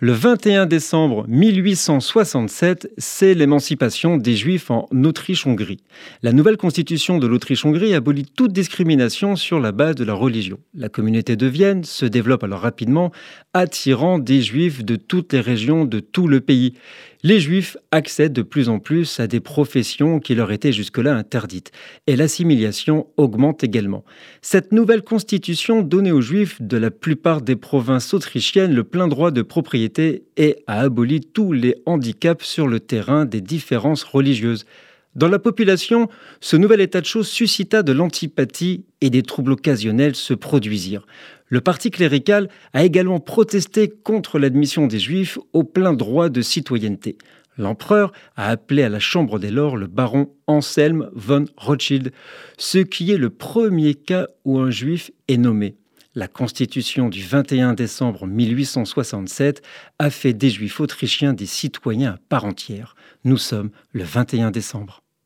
Le 21 décembre 1867, c'est l'émancipation des Juifs en Autriche-Hongrie. La nouvelle constitution de l'Autriche-Hongrie abolit toute discrimination sur la base de la religion. La communauté de Vienne se développe alors rapidement, attirant des Juifs de toutes les régions de tout le pays. Les Juifs accèdent de plus en plus à des professions qui leur étaient jusque-là interdites, et l'assimilation augmente également. Cette nouvelle constitution donnait aux Juifs de la plupart des provinces autrichiennes le plein droit de propriété et a aboli tous les handicaps sur le terrain des différences religieuses. Dans la population, ce nouvel état de choses suscita de l'antipathie et des troubles occasionnels se produisirent. Le parti clérical a également protesté contre l'admission des Juifs au plein droit de citoyenneté. L'empereur a appelé à la Chambre des Lords le baron Anselm von Rothschild, ce qui est le premier cas où un Juif est nommé. La Constitution du 21 décembre 1867 a fait des Juifs autrichiens des citoyens à part entière. Nous sommes le 21 décembre.